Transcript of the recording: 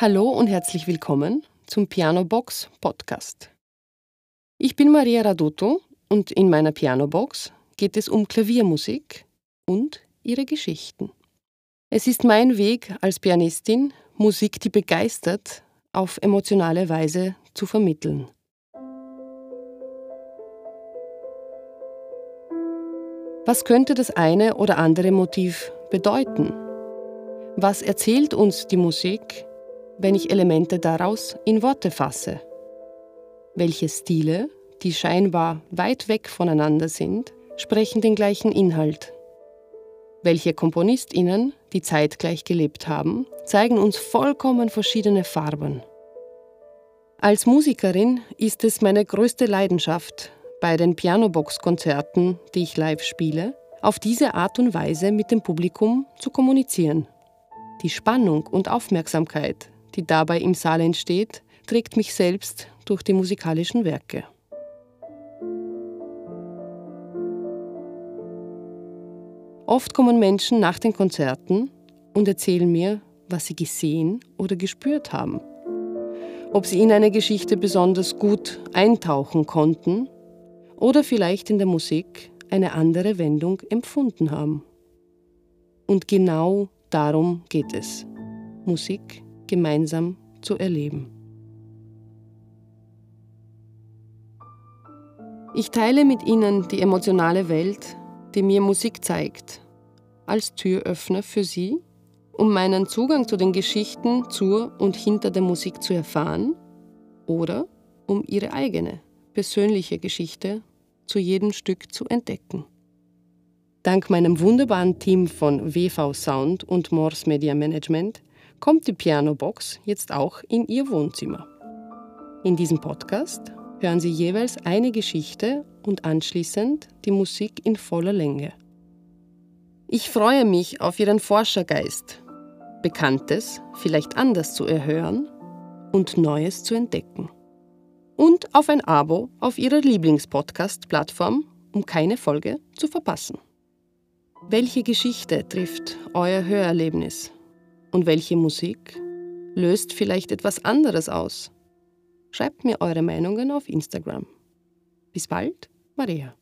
Hallo und herzlich willkommen zum Piano Box Podcast. Ich bin Maria Raduto und in meiner Piano Box geht es um Klaviermusik und ihre Geschichten. Es ist mein Weg als Pianistin, Musik, die begeistert, auf emotionale Weise zu vermitteln. Was könnte das eine oder andere Motiv bedeuten? Was erzählt uns die Musik wenn ich Elemente daraus in Worte fasse? Welche Stile, die scheinbar weit weg voneinander sind, sprechen den gleichen Inhalt? Welche Komponistinnen, die zeitgleich gelebt haben, zeigen uns vollkommen verschiedene Farben? Als Musikerin ist es meine größte Leidenschaft, bei den Pianobox-Konzerten, die ich live spiele, auf diese Art und Weise mit dem Publikum zu kommunizieren. Die Spannung und Aufmerksamkeit, die dabei im Saal entsteht, trägt mich selbst durch die musikalischen Werke. Oft kommen Menschen nach den Konzerten und erzählen mir, was sie gesehen oder gespürt haben. Ob sie in eine Geschichte besonders gut eintauchen konnten oder vielleicht in der Musik eine andere Wendung empfunden haben. Und genau darum geht es. Musik gemeinsam zu erleben. Ich teile mit Ihnen die emotionale Welt, die mir Musik zeigt, als Türöffner für Sie, um meinen Zugang zu den Geschichten zur und hinter der Musik zu erfahren oder um Ihre eigene, persönliche Geschichte zu jedem Stück zu entdecken. Dank meinem wunderbaren Team von WV Sound und Morse Media Management kommt die Pianobox jetzt auch in Ihr Wohnzimmer. In diesem Podcast hören Sie jeweils eine Geschichte und anschließend die Musik in voller Länge. Ich freue mich auf Ihren Forschergeist, Bekanntes vielleicht anders zu erhören und Neues zu entdecken. Und auf ein Abo auf Ihrer Lieblingspodcast-Plattform, um keine Folge zu verpassen. Welche Geschichte trifft euer Hörerlebnis? Und welche Musik löst vielleicht etwas anderes aus? Schreibt mir eure Meinungen auf Instagram. Bis bald, Maria.